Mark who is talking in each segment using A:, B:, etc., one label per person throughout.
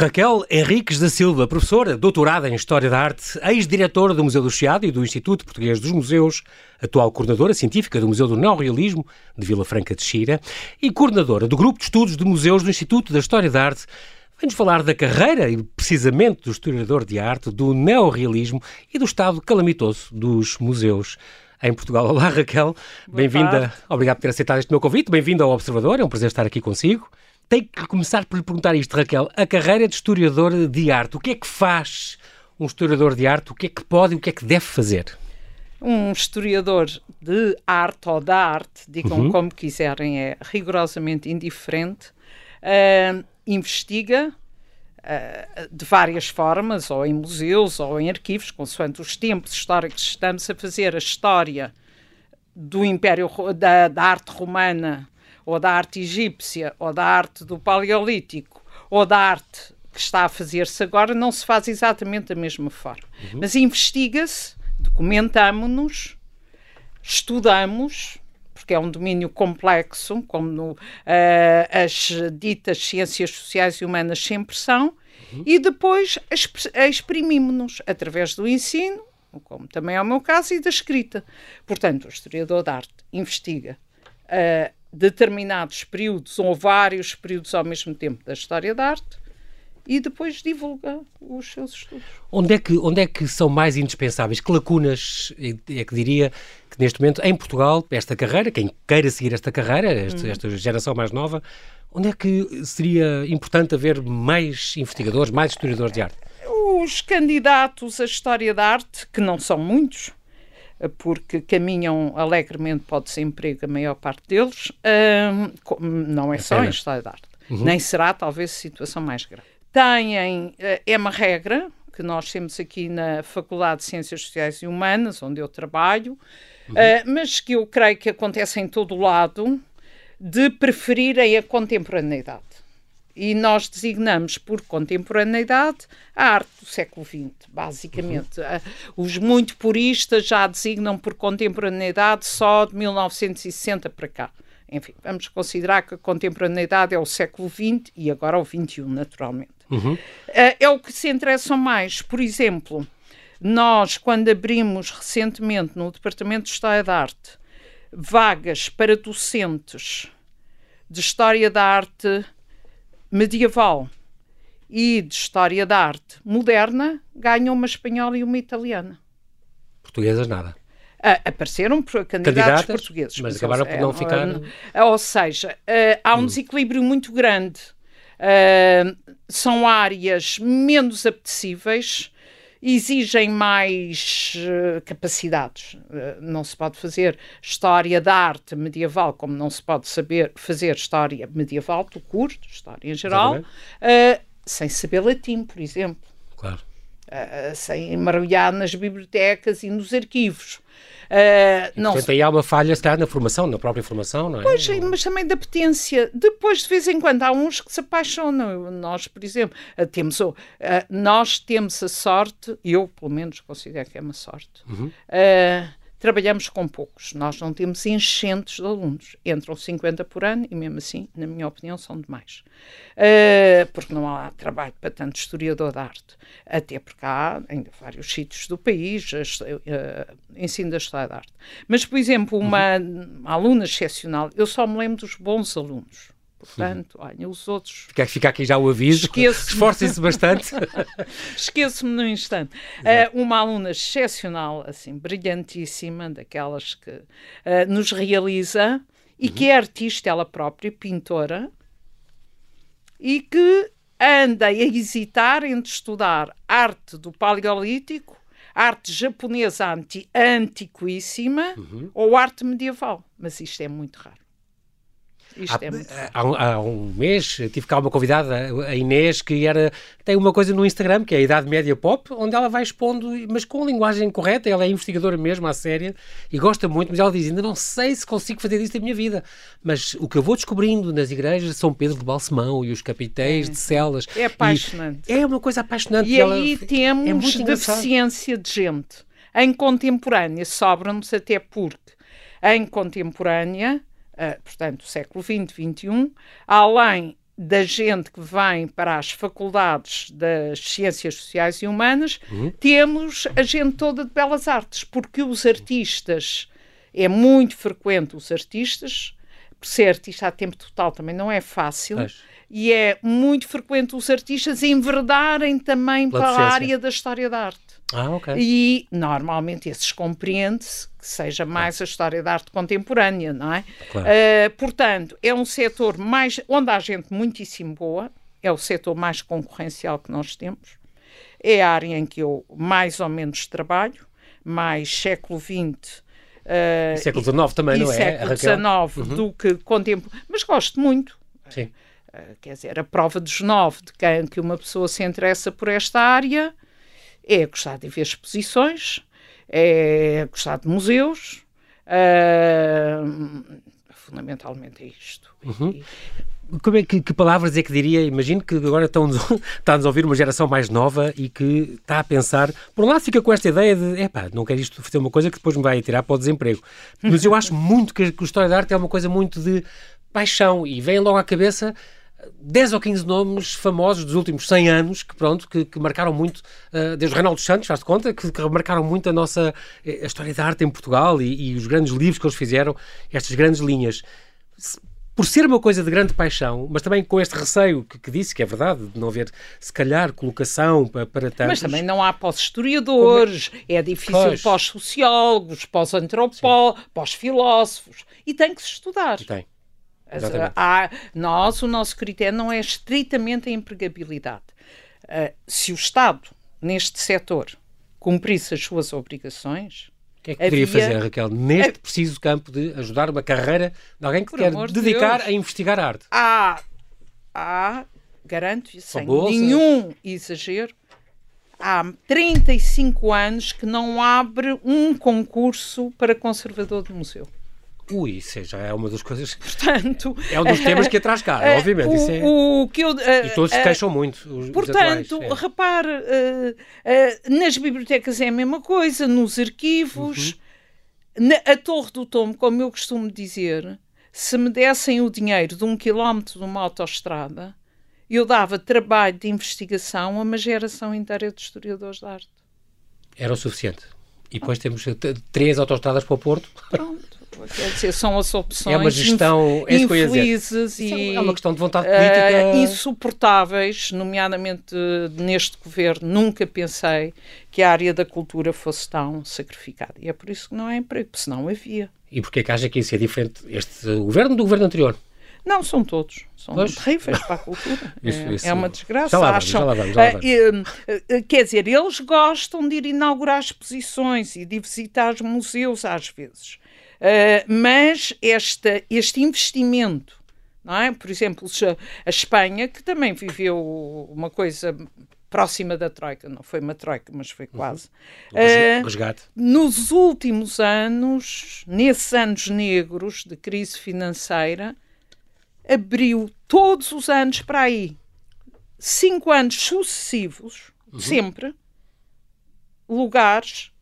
A: Raquel Henriques da Silva, professora, doutorada em História da Arte, ex-diretora do Museu do Chiado e do Instituto Português dos Museus, atual coordenadora científica do Museu do Neorrealismo de Vila Franca de Xira e coordenadora do Grupo de Estudos de Museus do Instituto da História da Arte, vem-nos falar da carreira e precisamente do historiador de arte, do neorrealismo e do estado calamitoso dos museus em Portugal. Olá, Raquel. Bem-vinda. Obrigado por ter aceitado este meu convite. Bem-vindo ao Observador. É um prazer estar aqui consigo tenho que começar por lhe perguntar isto, Raquel. A carreira de historiador de arte, o que é que faz um historiador de arte? O que é que pode e o que é que deve fazer?
B: Um historiador de arte ou da arte, digam uhum. como quiserem, é rigorosamente indiferente, uh, investiga uh, de várias formas, ou em museus ou em arquivos, consoante os tempos históricos estamos a fazer a história do Império da, da arte romana ou da arte egípcia, ou da arte do Paleolítico, ou da arte que está a fazer-se agora, não se faz exatamente da mesma forma. Uhum. Mas investiga-se, documentamos-nos, estudamos, porque é um domínio complexo, como no, uh, as ditas ciências sociais e humanas sempre são, uhum. e depois exprimimos-nos através do ensino, como também é o meu caso, e da escrita. Portanto, o historiador de arte investiga uh, determinados períodos ou vários períodos ao mesmo tempo da história da arte e depois divulga os seus estudos.
A: Onde é que, onde é que são mais indispensáveis? Que lacunas é que diria que neste momento, em Portugal, esta carreira, quem queira seguir esta carreira, esta, uhum. esta geração mais nova, onde é que seria importante haver mais investigadores, mais historiadores de arte?
B: Os candidatos à história da arte, que não são muitos, porque caminham alegremente para o desemprego, a maior parte deles, uh, não é só em História da Arte, uhum. nem será talvez situação mais grave. Têm, uh, é uma regra que nós temos aqui na Faculdade de Ciências Sociais e Humanas, onde eu trabalho, uhum. uh, mas que eu creio que acontece em todo o lado, de preferirem a contemporaneidade e nós designamos por contemporaneidade a arte do século XX, basicamente. Uhum. Os muito puristas já designam por contemporaneidade só de 1960 para cá. Enfim, vamos considerar que a contemporaneidade é o século XX e agora o XXI, naturalmente. Uhum. Eh, é o que se interessam mais. Por exemplo, nós, quando abrimos recentemente no Departamento de História da Arte vagas para docentes de História da Arte medieval e de história da arte moderna, ganham uma espanhola e uma italiana.
A: Portuguesas nada.
B: Uh, apareceram candidatos, candidatos portugueses.
A: Mas, mas acabaram por não é, ficar.
B: Uh, ou seja, uh, há um hum. desequilíbrio muito grande. são áreas menos apetecíveis exigem mais uh, capacidades. Uh, não se pode fazer história da arte medieval como não se pode saber fazer história medieval, do curto, história em geral, uh, sem saber latim, por exemplo.
A: Claro.
B: Sem embarulhar nas bibliotecas e nos arquivos.
A: Uh, não portanto, aí há uma falha, está na formação, na própria formação, não é?
B: Pois, mas também da potência. Depois, de vez em quando, há uns que se apaixonam. Nós, por exemplo, uh, temos, uh, nós temos a sorte, eu pelo menos considero que é uma sorte, uhum trabalhamos com poucos. Nós não temos enchentes de alunos. Entram 50 por ano e, mesmo assim, na minha opinião, são demais. Uh, porque não há trabalho para tanto historiador da arte. Até porque há ainda vários sítios do país uh, ensino da história da arte. Mas, por exemplo, uma, uhum. uma aluna excepcional, eu só me lembro dos bons alunos. Portanto, olha, os outros.
A: Fica, fica aqui já o aviso. Esforcem-se bastante.
B: Esqueço-me no instante. Uh, uma aluna excepcional, assim, brilhantíssima, daquelas que uh, nos realiza e uhum. que é artista ela própria, pintora, e que anda a hesitar entre estudar arte do Paleolítico, arte japonesa anti, antiquíssima uhum. ou arte medieval. Mas isto é muito raro.
A: Isto há, é muito... há, um, há um mês tive cá uma convidada, a Inês, que era, tem uma coisa no Instagram, que é a Idade Média Pop, onde ela vai expondo, mas com a linguagem correta, ela é investigadora mesmo, à séria, e gosta muito, mas ela diz, ainda não sei se consigo fazer isso na minha vida, mas o que eu vou descobrindo nas igrejas São Pedro de Balsemão e os capiteis é, de celas.
B: É apaixonante.
A: É uma coisa apaixonante.
B: E, e aí ela, temos é deficiência de gente. Em contemporânea, sobra-nos até porque em contemporânea uh, portanto, século XX, XXI, além da gente que vem para as faculdades das ciências sociais e humanas, uhum. temos a gente toda de belas artes, porque os artistas, é muito frequente os artistas, ser artista a tempo total também não é fácil. Mas... E é muito frequente os artistas enverdarem também para a área da história da arte.
A: Ah, ok.
B: E normalmente esses compreende-se que seja mais a história da arte contemporânea, não é? Claro. Uh, portanto, é um setor mais onde há gente muitíssimo boa, é o setor mais concorrencial que nós temos, é a área em que eu mais ou menos trabalho, mais século XX.
A: Uh, século XIX também, não é?
B: Século XIX uhum. do que contemporâneo, mas gosto muito.
A: Sim.
B: Uh, quer dizer, a prova dos nove de quem que uma pessoa se interessa por esta área é gostar de ver exposições, é gostar de museus, uh, fundamentalmente é isto.
A: Uhum. Como é que, que, palavras é que diria? Imagino que agora estão-nos está a ouvir uma geração mais nova e que está a pensar. Por um lado, fica com esta ideia de: epá, não quero isto fazer uma coisa que depois me vai tirar para o desemprego. Mas eu acho muito que, que a história da arte é uma coisa muito de paixão e vem logo à cabeça 10 ou 15 nomes famosos dos últimos 100 anos que, pronto, que, que marcaram muito, uh, desde o Reinaldo Santos, faz-te conta, que, que, marcaram muito a nossa a história da arte em Portugal e, e, os grandes livros que eles fizeram, estas grandes linhas. Por ser uma coisa de grande paixão, mas também com este receio que, que disse, que é verdade, de não haver, se calhar, colocação para, para tantos.
B: Mas também não há pós-historiadores, é? é difícil pós-sociólogos, pós-antropólogos, pós-filósofos. E tem que se estudar.
A: E tem.
B: Há, nós, o nosso critério não é estritamente a empregabilidade. Uh, se o Estado, neste setor, cumprisse as suas obrigações.
A: O que é que poderia havia... fazer, Raquel, neste preciso campo de ajudar uma carreira de alguém que Por quer dedicar Deus. a investigar a arte?
B: Há, há garanto, sem nenhum exagero, há 35 anos que não abre um concurso para conservador de museu.
A: Ui, isso já é uma das coisas.
B: Portanto.
A: É um dos temas que atrás cá, uh, obviamente. O, isso é...
B: o que eu, uh,
A: e todos se queixam muito. Os,
B: portanto,
A: os
B: é. repare, uh, nas bibliotecas é a mesma coisa, nos arquivos, uhum. na, a Torre do Tomo, como eu costumo dizer, se me dessem o dinheiro de um quilómetro de uma autoestrada, eu dava trabalho de investigação a uma geração inteira de historiadores de arte.
A: Era o suficiente. E depois temos três autoestradas para o Porto.
B: Pronto. Quer dizer, são as opções
A: é uma gestão,
B: é infelizes e
A: é uma questão de vontade política
B: uh, insuportáveis, nomeadamente neste governo. Nunca pensei que a área da cultura fosse tão sacrificada. E é por isso que não há emprego, porque senão havia.
A: E porquê que acha que isso é diferente, este governo do governo anterior?
B: Não, são todos. São pois. terríveis para a cultura. isso, é, isso. é, uma desgraça.
A: Já lá vamos, Acham, já lá vamos, já lá vamos.
B: Uh, uh, quer dizer, eles gostam de ir inaugurar exposições e de visitar museus às vezes. Uh, mas esta, este investimento, não é? por exemplo, a Espanha, que também viveu uma coisa próxima da Troika, não foi uma Troika, mas foi uhum. quase.
A: Uhum. Resgate.
B: Uh, nos últimos anos, nesses anos negros de crise financeira, abriu todos os anos para aí, cinco anos sucessivos, uhum. sempre, lugares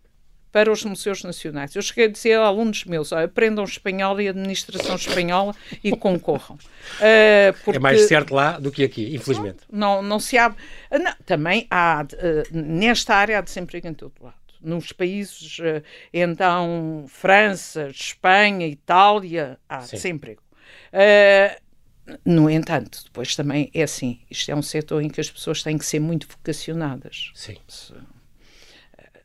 B: para os museus nacionais. Eu cheguei a dizer a alunos meus, aprendam espanhol e administração espanhola e concorram.
A: Uh, porque... É mais certo lá do que aqui, infelizmente.
B: Não, não, não se abre. Ah, não, também há, uh, nesta área há desemprego em todo lado. Nos países, uh, então, França, Espanha, Itália, há Sim. desemprego. No entanto, depois também é assim, isto é um setor em que as pessoas têm que ser muito vocacionadas.
A: Sim. Se,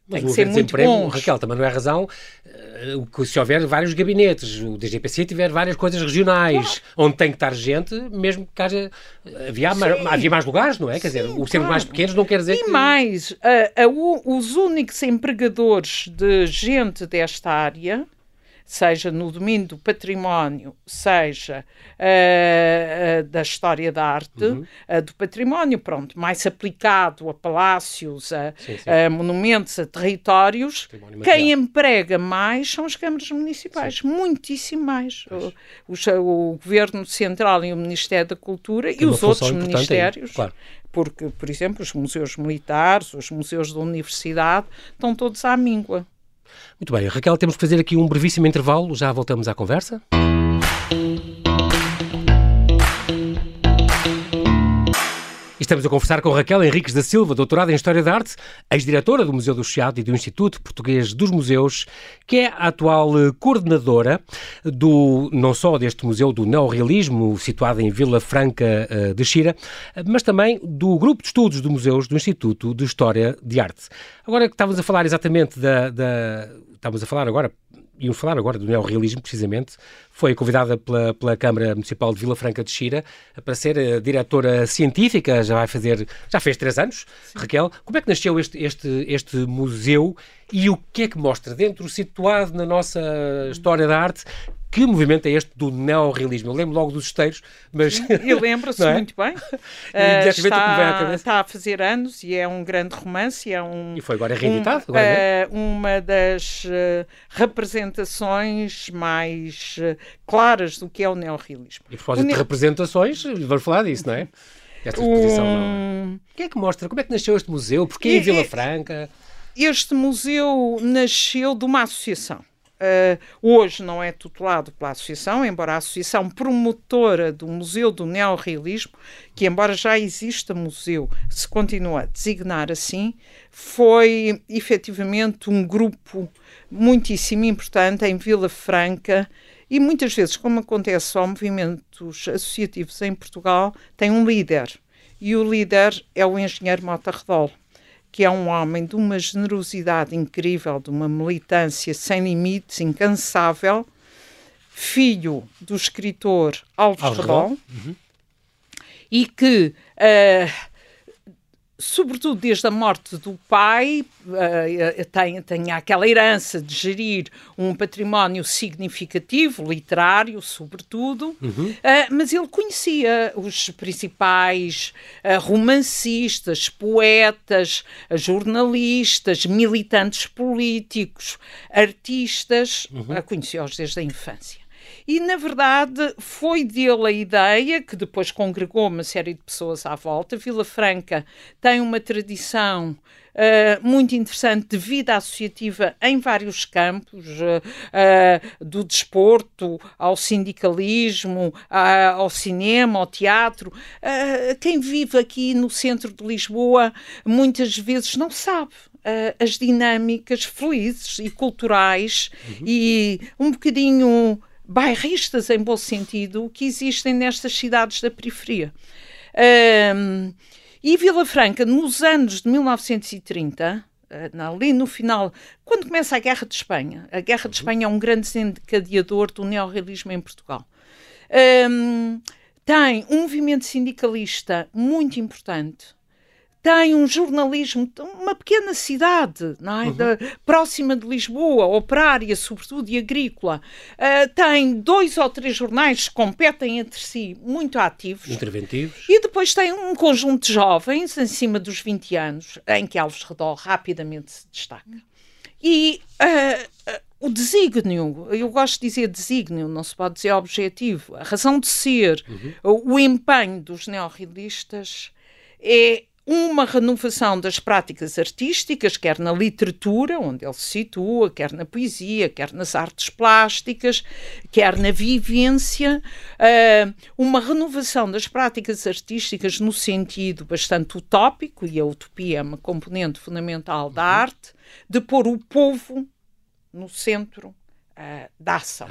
B: mas tem que ser muito bom.
A: Raquel, também não é razão uh, se houver vários gabinetes, o DGPC tiver várias coisas regionais, onde tem que estar gente, mesmo que haja, havia, havia mais lugares, não é? Quer dizer, os sermos mais pequenos não quer dizer
B: e
A: que...
B: mais, uh, uh, os únicos empregadores de gente desta área seja no domínio do património, seja uh, uh, da história da arte, uhum. uh, do património, pronto, mais aplicado a palácios, a, sim, sim. a monumentos, a territórios, quem emprega mais são as câmaras municipais, sim. muitíssimo mais. O, o, o, Governo Central e o Ministério da Cultura Tem e os outros ministérios. Aí, claro porque, por exemplo, os museus militares, os museus da universidade, estão todos à míngua.
A: Muito bem, Raquel, temos que fazer aqui um brevíssimo intervalo, já voltamos à conversa. Estamos a conversar com Raquel Henriques da Silva, doutorada em História da Arte, ex-diretora do Museu do Chiado e do Instituto Português dos Museus, que é a atual eh, coordenadora do, não só deste Museu do Neorrealismo, situado em Vila Franca eh, de Xira, mas também do Grupo de Estudos de Museus do Instituto de História de Arte. Agora que estávamos a falar exatamente da, da estávamos a falar agora íamos falar agora do neorrealismo, precisamente, foi convidada pela, pela Câmara Municipal de Vila Franca de Xira para ser a diretora científica, já vai fazer, já fez três anos. Sim. Raquel, como é que nasceu este, este, este museu e o que é que mostra dentro, situado na nossa história da arte, que movimento é este do neorrealismo? Eu lembro logo dos esteiros, mas...
B: Eu lembro-se é? muito bem. Uh, está, está, a fazer anos e é um grande romance. É um,
A: e foi agora reeditado?
B: Um, agora, uh, uma das uh, representações mais claras do que é o neorrealismo.
A: E por causa de representações, vamos falar disso, não é? Esta exposição, um... não. O que é que mostra? Como é que nasceu este museu? Porquê e, em Vila Franca?
B: Este museu nasceu de uma associação hoje não é tutelado pela Associação, embora a Associação promotora do Museu do Neorrealismo, que embora já exista museu, se continua a designar assim, foi efetivamente um grupo muitíssimo importante em Vila Franca e muitas vezes, como acontece aos movimentos associativos em Portugal, tem um líder. E o líder é o engenheiro Mota Redol que é um homem de uma generosidade incrível, de uma militância sem limites, incansável, filho do escritor Alves Redol, uhum. e que uh, sobretudo desde a morte do pai, uh, tem, tem aquela herança de gerir um património significativo, literário, sobretudo, uhum. uh, mas ele conhecia os principais uh, romancistas, poetas, jornalistas, militantes políticos, artistas, uhum. conhecia-os desde a infância. E, na verdade, foi dele a ideia, que depois congregou uma série de pessoas à volta. Vila Franca tem uma tradição Uh, muito interessante de vida associativa em vários campos, uh, uh, do desporto ao sindicalismo, ao cinema, ao teatro. quem vive aqui no centro de Lisboa muitas vezes não sabe. as dinâmicas felizes e culturais uhum. e um bocadinho bairristas, em bom sentido, que existem nestas cidades da periferia. Um, e Vila Franca, nos anos de 1930, ah, ali no final, quando começa a Guerra de Espanha, a Guerra de uhum. Espanha é um grande desencadeador do neorrealismo em Portugal. Um, tem um movimento sindicalista muito importante tem um jornalismo, uma pequena cidade, não é? Uhum. Da, próxima de Lisboa, operária, sobretudo, e agrícola. Uh, tem dois ou três jornais que competem entre si, muito ativos.
A: Interventivos.
B: E depois tem um conjunto de jovens, em cima dos 20 anos, em que Alves Redol rapidamente se destaca. E uh, uh, o desígnio, eu gosto de dizer desígnio, não se pode dizer objetivo, a razão de ser, uhum. o empenho dos neorrealistas é uma renovação das práticas artísticas, quer na literatura, onde ele se situa, quer na poesia, quer nas artes plásticas, quer na vivência, uh, uma renovação das práticas artísticas no sentido bastante utópico, e a utopia é uma componente fundamental da uhum. arte, de pôr o povo no centro uh, da ação.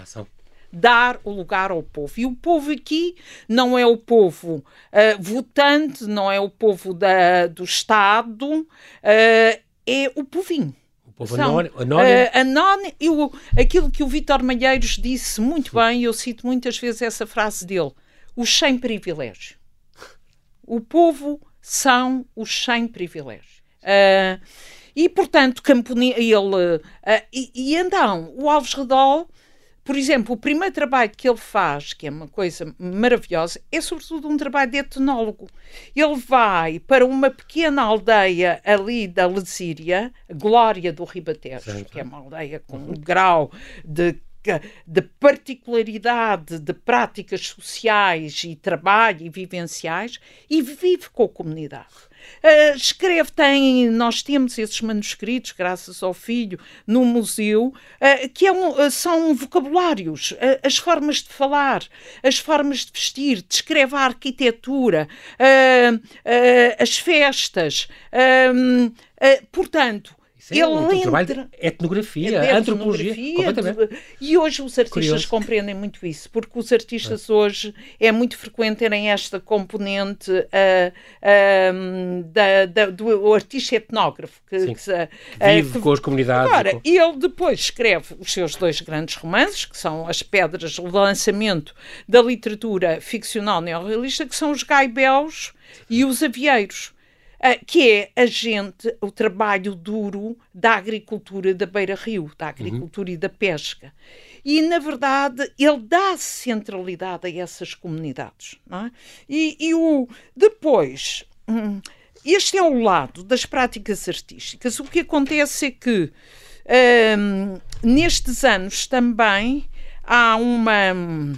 B: Dar o lugar ao povo. E o povo aqui não é o povo uh, votante, não é o povo da, do Estado, uh, é o povinho.
A: O povo anónimo.
B: Uh, anónimo e o, aquilo que o Vítor Malheiros disse muito bem, eu cito muitas vezes essa frase dele: os sem privilégio. O povo são os sem privilégio. Uh, e, portanto, Camponês, ele. Uh, e, e, então, o Alves Redol por exemplo, o primeiro trabalho que ele faz, que é uma coisa maravilhosa, é sobretudo um trabalho de etnólogo. Ele vai para uma pequena aldeia ali da Lesíria, Glória do Ribatejo, que é uma aldeia com um grau de de particularidade de práticas sociais e trabalho e vivenciais e vive com a comunidade. Uh, escreve, tem, nós temos esses manuscritos, graças ao filho, no museu, uh, que é um, uh, são vocabulários, as formas de falar, as formas de vestir, descreve a arquitetura, as festas. portanto,
A: Sim, ele um trabalho de etnografia, é de antropologia, completamente.
B: E hoje os artistas Curioso. compreendem muito isso, porque os artistas é. hoje é muito frequente terem esta componente uh, uh, da, da, do artista etnógrafo que,
A: que, vive com as comunidades.
B: Agora, com... ele depois escreve os seus dois grandes romances, que são as pedras de lançamento da literatura ficcional neorrealista, que são os Gaibels e os Avieiros que é a gente, o trabalho duro da agricultura da beira-rio, da agricultura uhum. e da pesca. E, na verdade, ele dá centralidade a essas comunidades. É? E, e, o, depois, hum, este é o lado das práticas artísticas. O que acontece é que, hum, nestes anos também, há uma hum,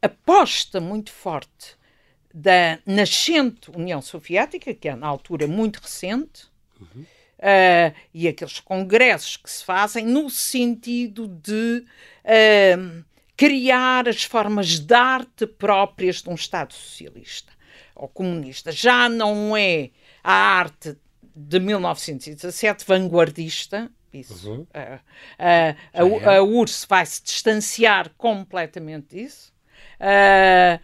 B: aposta muito forte da nascente União Soviética, que é na altura muito recente, uhum. uh, e aqueles congressos que se fazem no sentido de uh, criar as formas de arte próprias de um Estado socialista ou comunista. Já não é a arte de 1917 vanguardista, isso. Uhum. Uh, a, a, a URSS vai se distanciar completamente disso. Uh,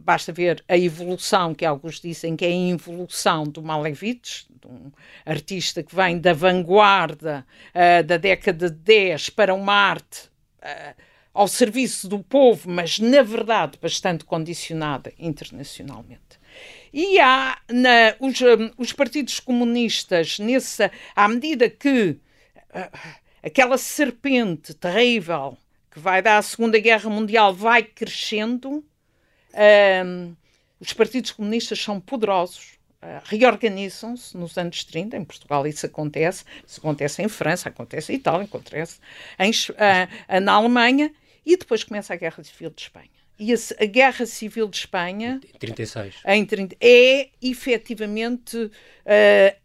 B: basta ver a evolução, que alguns dizem que é a involução do Malevich, um artista que vem da vanguarda uh, da década de 10 para uma arte uh, ao serviço do povo, mas na verdade bastante condicionada internacionalmente. E há na, os, um, os, partidos comunistas, nessa, à medida que aquela serpente terrível que vai dar a Segunda Guerra Mundial vai crescendo, um, os partidos comunistas são poderosos, uh, reorganizam-se nos anos 30, em Portugal isso acontece, isso acontece em França, acontece em Itália, acontece em, uh, na Alemanha, e depois começa a Guerra Civil de Espanha. E a, a Guerra Civil de Espanha
A: em 36.
B: Em 30, é efetivamente uh,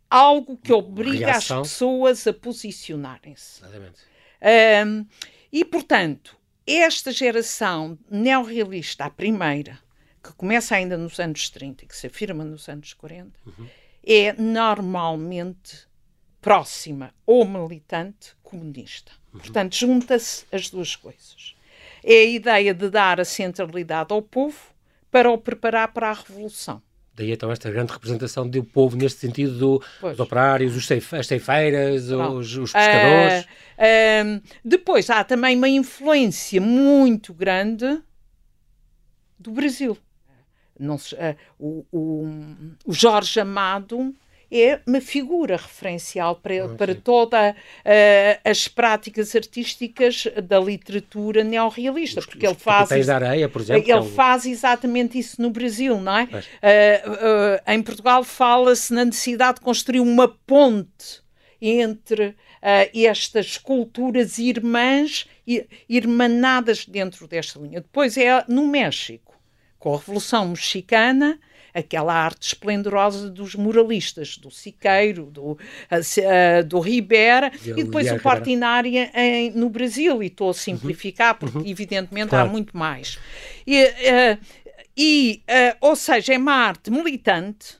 B: algo que obriga Reação. as pessoas a posicionarem-se. Exatamente. Um, e, portanto, esta geração neorrealista, a primeira, que começa ainda nos anos 30 e que se afirma nos anos 40, uhum. é normalmente próxima ou militante comunista. Uhum. Portanto, junta-se as duas coisas. É a ideia de dar a centralidade ao povo para o preparar para a revolução.
A: Daí então esta grande representação do povo neste sentido do, dos operários, os ceif, as ceifeiras, os, os, pescadores.
B: Uh, uh, depois há também uma influência muito grande do Brasil. Se, uh, o, o, o Jorge Amado é uma figura referencial para, ah, para todas uh, as práticas artísticas da literatura neorrealista, porque ele faz
A: isso, areia, por exemplo,
B: ele é faz exatamente isso no Brasil, não é? Uh, uh, em Portugal fala-se na necessidade de construir uma ponte entre estas culturas irmãs e irmanadas dentro desta linha. Depois é no México, com a Revolução Mexicana, aquela arte esplendorosa dos muralistas, do Siqueiro, do, uh, do Ribera e depois o Portinari em, no Brasil. E estou a simplificar, uhum. porque uhum. evidentemente claro. há muito mais. E, uh, e uh, ou seja, é uma arte militante.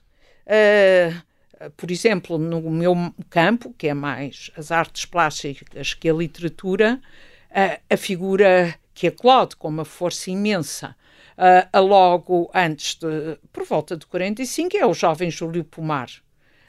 B: por exemplo, no meu campo, que é mais as artes plásticas que a literatura, a figura que eclode com uma força imensa uh, a logo antes de, por volta de 45, é o jovem Júlio Pomar.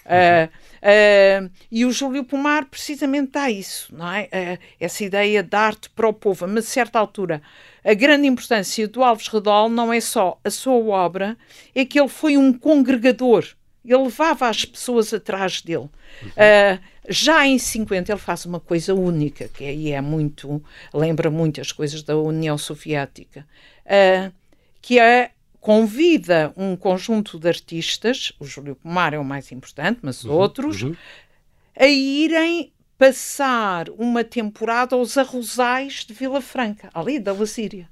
B: Uh, uh, e o Júlio Pomar precisamente dá isso, não é? Uh, essa ideia de arte para o povo. Mas, a certa altura, a grande importância do Alves Redol não é só a sua obra, é que ele foi um congregador. Ele levava as pessoas atrás dele. Uhum. já em 50 ele faz uma coisa única, que aí é muito, lembra muito as coisas da União Soviética. Uh, que é convida um conjunto de artistas, o Júlio Pomar é o mais importante, mas uhum, outros, uhum. a irem passar uma temporada aos arrozais de Vila Franca, ali da Lasíria,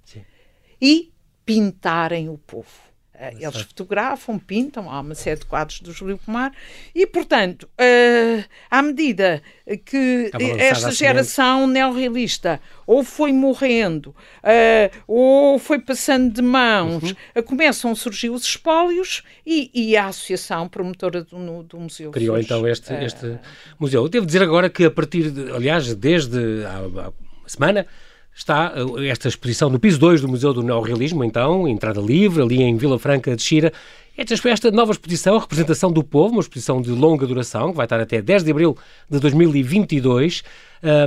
B: e pintarem o povo. Uh, eles fotografam, pintam, há uma série de quadros do Júlio Pomar e, portanto, uh, à medida que esta geração neorrealista ou foi morrendo uh, ou foi passando de mãos, uhum. começam a surgir os espólios e, e a associação promotora do, do museu.
A: Criou então este, este museu. Eu devo dizer agora que a partir, de, aliás, desde uma semana, está eh, esta exposição no piso 2 do Museu do Neorrealismo, então, entrada livre, ali em Vila Franca de Xira. Esta, esta nova exposição, Representação do Povo, uma exposição de longa duração, que vai estar até 10 de abril de 2022,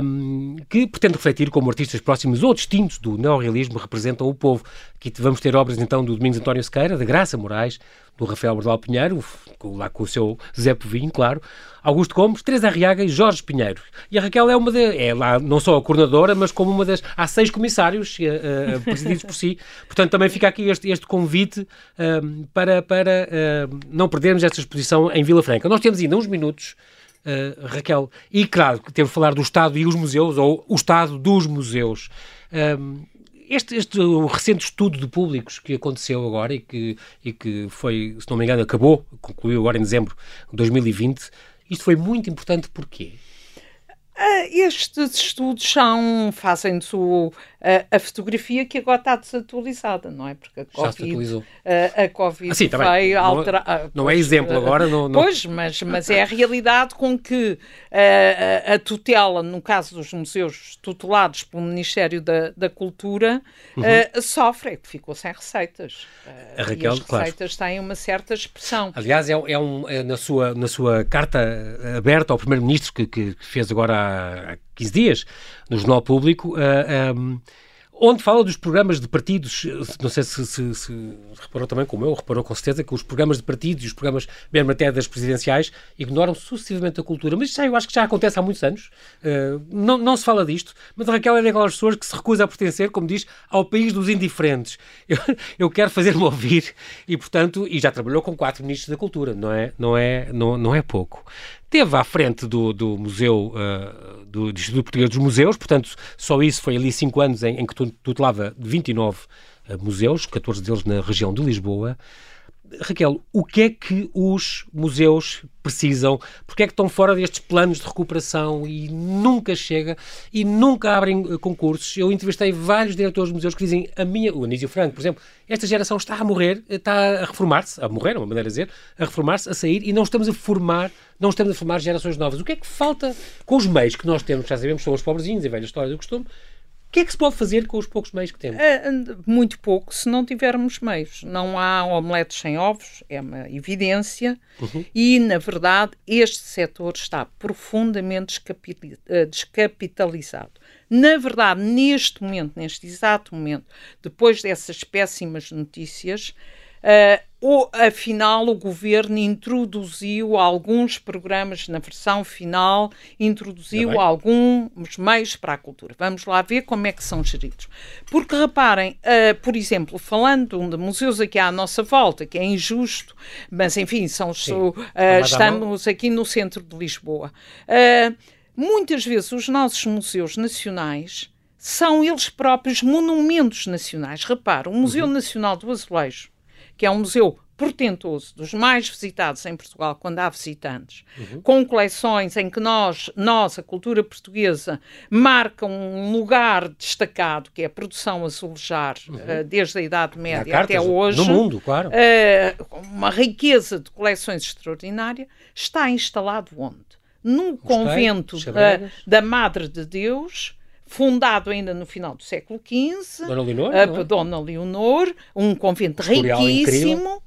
A: um, que pretende refletir como artistas próximos ou distintos do neorrealismo representam o povo. Aqui vamos ter obras então do Domingos António Sequeira, da Graça Moraes, do Rafael Bordal Pinheiro, lá com o seu Zé Povinho, claro, Augusto Gomes, Teresa Arriaga e Jorge Pinheiro. E a Raquel é uma de, é lá não só a coordenadora, mas como uma das. Há seis comissários uh, presididos por si. Portanto, também fica aqui este, este convite uh, para, para não perdermos esta exposição em Vila Franca. Nós temos ainda uns minutos. Uh, Raquel. E claro, temos de falar do Estado e os museus, ou o Estado dos museus. Um, este, este recente estudo de públicos que aconteceu agora e que, e que foi, se não me engano, acabou, concluiu agora em dezembro de 2020, isto foi muito importante porquê?
B: Ah, estes estudos são, fazem o, a, a, fotografia que agora está desatualizada, não é? Porque a Covid, a, a COVID ah, sim, vai alterar.
A: Não, não, é exemplo agora. Não,
B: não... Pois, mas, mas é a realidade com que a, a, tutela, no caso dos museus tutelados pelo Ministério da, da Cultura, uhum. uh, sofre, é que ficou sem receitas. Uh, a Raquel, e as receitas claro. têm uma certa expressão.
A: Aliás, é, é um, é na, sua, na sua carta aberta ao Primeiro-Ministro, que, que fez agora há 15 dias, no Jornal Público, um, ehm, onde fala dos programas de partidos, não sei se, se, se, reparou também como eu, reparou com certeza que os programas de partidos e os programas mesmo até das presidenciais ignoram sucessivamente a cultura. Mas isso eu acho que já acontece há muitos anos. Uh, não, não se fala disto, mas Raquel é daquelas pessoas que se recusa a pertencer, como diz, ao país dos indiferentes. Eu, eu quero fazer-me ouvir e, portanto, e já trabalhou com quatro ministros da cultura, não é, não é, não, não é pouco. Teve à frente do, do Museu, uh, do, do Instituto Português dos Museus, portanto, só isso foi ali cinco anos em, em que tutelava 29 uh, museus, 14 deles na região de Lisboa. Raquel, o que é que os museus precisam? Porque é que estão fora destes planos de recuperação e nunca chega e nunca abrem eh, concursos? Eu entrevistei vários diretores de museus que dizem, a minha, o Anísio Franco, por exemplo, esta geração está a morrer, está a reformar-se, a morrer, é uma maneira de dizer, a reformar-se, a sair e não estamos a formar, não estamos a formar gerações novas. O que é que falta com os meios que nós temos, já sabemos, são os pobrezinhos, e velha história do costume, o que é que se pode fazer com os poucos meios que temos? É,
B: muito pouco, se não tivermos meios. Não há omeletes sem ovos, é uma evidência. Uhum. E, na verdade, este setor está profundamente eh, descapitalizado. Na verdade, neste momento, neste exato momento, depois dessas péssimas notícias, Uh, ou, afinal, o governo introduziu alguns programas na versão final, introduziu alguns meios para a cultura. Vamos lá ver como é que são geridos. Porque reparem, uh, por exemplo, falando de museus aqui à nossa volta, que é injusto, mas enfim, são, uh, estamos aqui no centro de Lisboa. muitas vezes os nossos museus nacionais são eles próprios monumentos nacionais. Repara, o Museu uhum. Nacional do Azulejo que é um museu portentoso, dos mais visitados em Portugal quando há visitantes, uhum. com coleções em que nós, nós, a cultura portuguesa, marca um lugar destacado, que é a produção azulejar, uhum. uh, desde a Idade Média até hoje.
A: No mundo, claro.
B: Uh, uma riqueza de coleções extraordinária, está instalado onde? Num convento uh, da Madre de Deus, fundado ainda no final do século XV.
A: Dona Leonor? Uh,
B: Dona Leonor, um convento riquíssimo.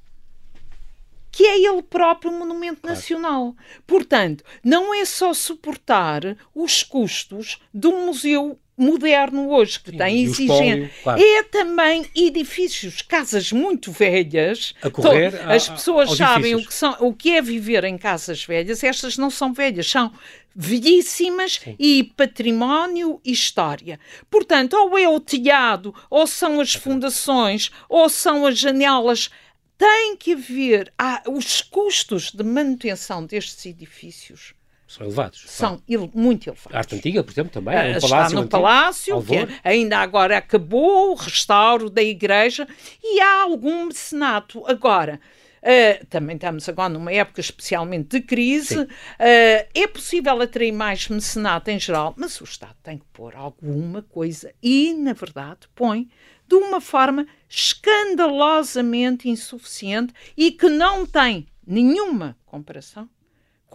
B: Que é ele próprio um monumento claro. nacional. Portanto, não é só suportar os custos do museu moderno hoje, que Sim, tem exigência. Claro. É também edifícios, casas muito velhas.
A: A correr
B: então, a, As pessoas sabem o que, são, o que é viver em casas velhas. Estas não são velhas, são velhíssimas Sim. e património e história. Portanto, ou é o telhado, ou são as fundações, ou são as janelas. Tem que haver ah, os custos de manutenção destes edifícios
A: São elevados.
B: São ele, muito elevados.
A: A arte antiga, por exemplo, também.
B: Uh,
A: um
B: está
A: palácio
B: no
A: antigo,
B: palácio, que
A: Alvor.
B: ainda agora acabou o restauro da igreja e há algum mecenato. Agora, uh, também estamos agora numa época especialmente de crise, uh, é possível atrair mais mecenato em geral, mas o Estado tem que pôr alguma coisa e, na verdade, põe de uma forma escandalosamente insuficiente e que não tem nenhuma comparação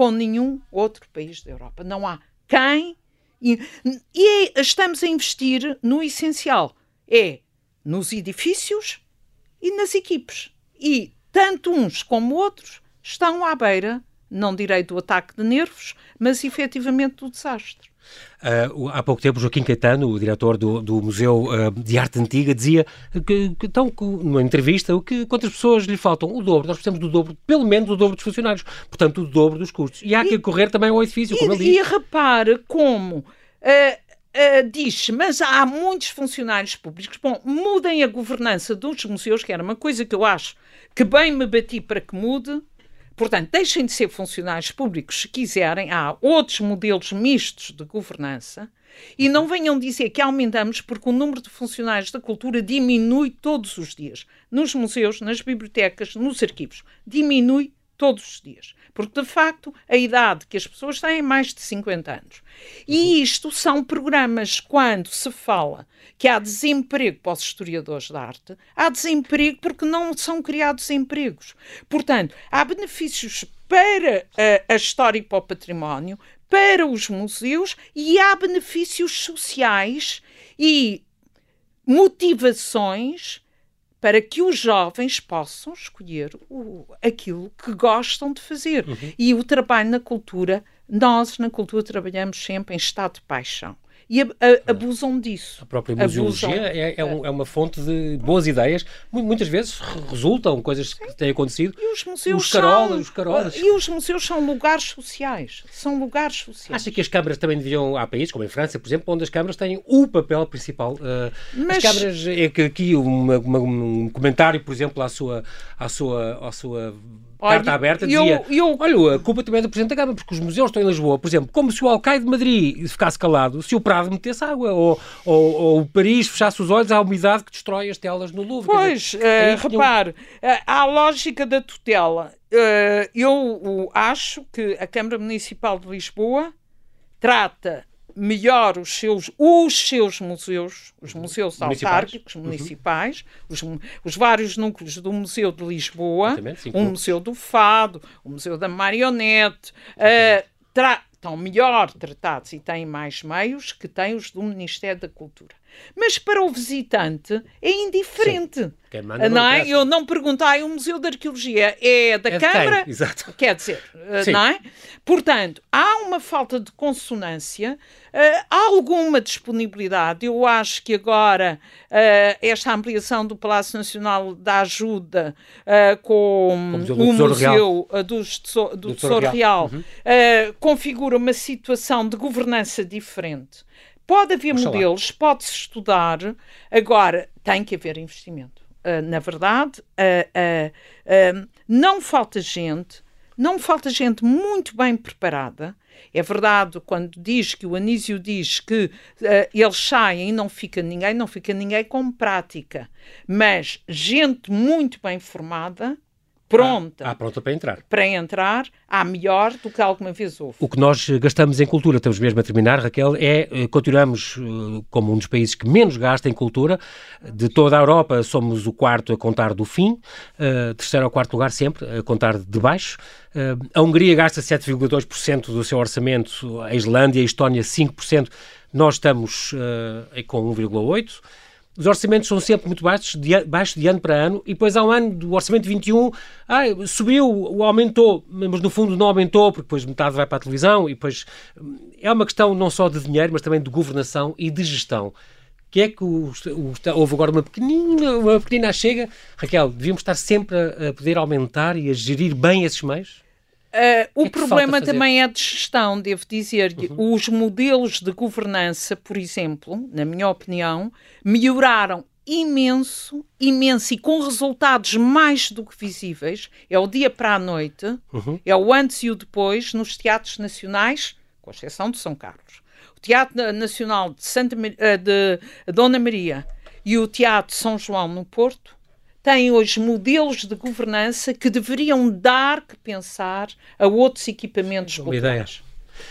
B: com nenhum outro país da Europa. Não há quem. E, e estamos a investir no essencial: é nos edifícios e nas equipes. E tanto uns como outros estão à beira, não direi do ataque de nervos, mas efetivamente do desastre.
A: Uh, há pouco tempo, Joaquim Caetano, o diretor do, do Museu uh, de Arte Antiga, dizia que, que que, numa entrevista, que quantas pessoas lhe faltam? O dobro. Nós precisamos do dobro, pelo menos o dobro dos funcionários. Portanto, o dobro dos custos. E há que correr também ao edifício, como
B: e,
A: ele diz.
B: E repare como uh, diz, mas há muitos funcionários públicos. Bom, mudem a governança dos museus, que era uma coisa que eu acho que bem me bati para que mude. Portanto, deixem de ser funcionários públicos se quiserem. Há outros modelos mistos de governança. E não venham dizer que aumentamos porque o número de funcionários da cultura diminui todos os dias. Nos museus, nas bibliotecas, nos arquivos. Diminui todos os dias. Porque, de facto, a idade que as pessoas têm é mais de 50 anos. E isto são programas quando se fala que há desemprego para os historiadores da arte, há desemprego porque não são criados empregos. Portanto, há benefícios para a, a história e para o património, para os museus e há benefícios sociais e motivações para que os jovens possam escolher o, aquilo que gostam de fazer. Uhum. E o trabalho na cultura, nós na cultura trabalhamos sempre em estado de paixão. E a, a, abusam disso.
A: A própria museologia é, é, um, é, uma fonte de boas ideias. Muitas vezes resultam coisas que têm acontecido.
B: E os museus
A: os carolas,
B: são,
A: os carolas.
B: E os museus são lugares sociais. São lugares sociais.
A: Acha que as câmaras também deviam... Há países, como em França, por exemplo, onde as câmaras têm o papel principal. Uh, Mas... As câmaras... É que aqui uma, uma, um comentário, por exemplo, à sua... À sua, à sua carta aberta, dizia: eu, eu... Olha, a culpa também é do Presidente da Câmara, porque os museus estão em Lisboa, por exemplo, como se o Alcaide de Madrid ficasse calado, se o Prado metesse água, ou, ou, ou o Paris fechasse os olhos à umidade que destrói as telas no Louvre.
B: Pois, dizer, uh, repare, uh, há a lógica da tutela. Uh, eu acho que a Câmara Municipal de Lisboa trata melhor os seus, os seus museus, os museus municipais. autárquicos, uhum. municipais, os, os, vários núcleos do Museu de Lisboa, o Museu do Fado, o Museu da Marionete, uh, tra estão melhor tratados e têm mais meios que têm os do Ministério da Cultura. Mas para o visitante é indiferente. não é? Eu não pergunto, ah, o Museu de Arqueologia é da é Câmara?
A: Exato.
B: Quer dizer, Sim. não é? Portanto, há uma falta de consonância, uh, há alguma disponibilidade. Eu acho que agora esta ampliação do Palácio Nacional da Ajuda com o Museu do, Tesouro Real, do, Tesouro, do Tesouro Real, Real uhum. configura uma situação de governança diferente. Pode haver Oxalá. modelos, pode-se estudar, agora tem que haver investimento. Uh, na verdade, uh, uh, não falta gente, não falta gente muito bem preparada. É verdade, quando diz que o Anísio diz que eles saem e não fica ninguém, não fica ninguém com prática. Mas gente muito bem formada, pronta.
A: Ah, pronta para entrar.
B: Para entrar, há melhor do que alguma vez houve.
A: O que nós gastamos em cultura, estamos mesmo a terminar, Raquel, é eh, continuamos eh, como um dos países que menos gasta em cultura. De toda a Europa, somos o quarto a contar do fim, uh, terceiro ou quarto lugar sempre, a contar de baixo. Uh, a Hungria gasta 7,2% do seu orçamento, a Islândia e a Estónia 5%. Nós estamos uh, com 1,8%. Os orçamentos são sempre muito baixos de, baixos de ano para ano e depois há um ano do orçamento 21, ah, subiu, aumentou, mas no fundo não aumentou porque depois metade vai para a televisão e depois hum, é uma questão não só de dinheiro, mas também de governação e de gestão que é que o, o, houve agora uma pequenina, uma pequenina chega. Raquel, devíamos estar sempre a, a poder aumentar e a gerir bem esses meios?
B: Uh, o é problema também é de gestão, devo dizer. Uhum. Os modelos de governança, por exemplo, na minha opinião, melhoraram imenso, imenso e com resultados mais do que visíveis. É o dia para a noite, uhum. é o antes e o depois nos teatros nacionais, com exceção de São Carlos. O Teatro Nacional de, Santa, eh, de Dona Maria e o Teatro São João no Porto têm hoje modelos de governança que deveriam dar que pensar a outros equipamentos
A: Uma ideias.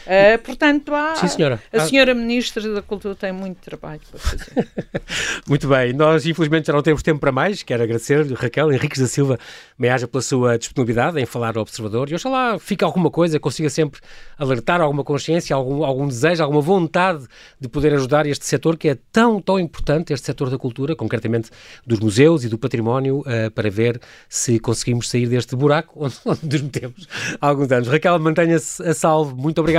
B: Uh, portanto, há,
A: Sim, senhora.
B: a senhora Ministra da Cultura tem muito trabalho para fazer.
A: muito bem. Nós, infelizmente, já não temos tempo para mais. Quero agradecer, Raquel Henriques da Silva, me pela sua disponibilidade em falar ao Observador. E oxalá fique alguma coisa, consiga sempre alertar alguma consciência, algum, algum desejo, alguma vontade de poder ajudar este setor que é tão, tão importante, este setor da cultura, concretamente dos museus e do património, uh, para ver se conseguimos sair deste buraco onde, onde nos metemos há alguns anos. Raquel, mantenha-se a salvo. Muito obrigado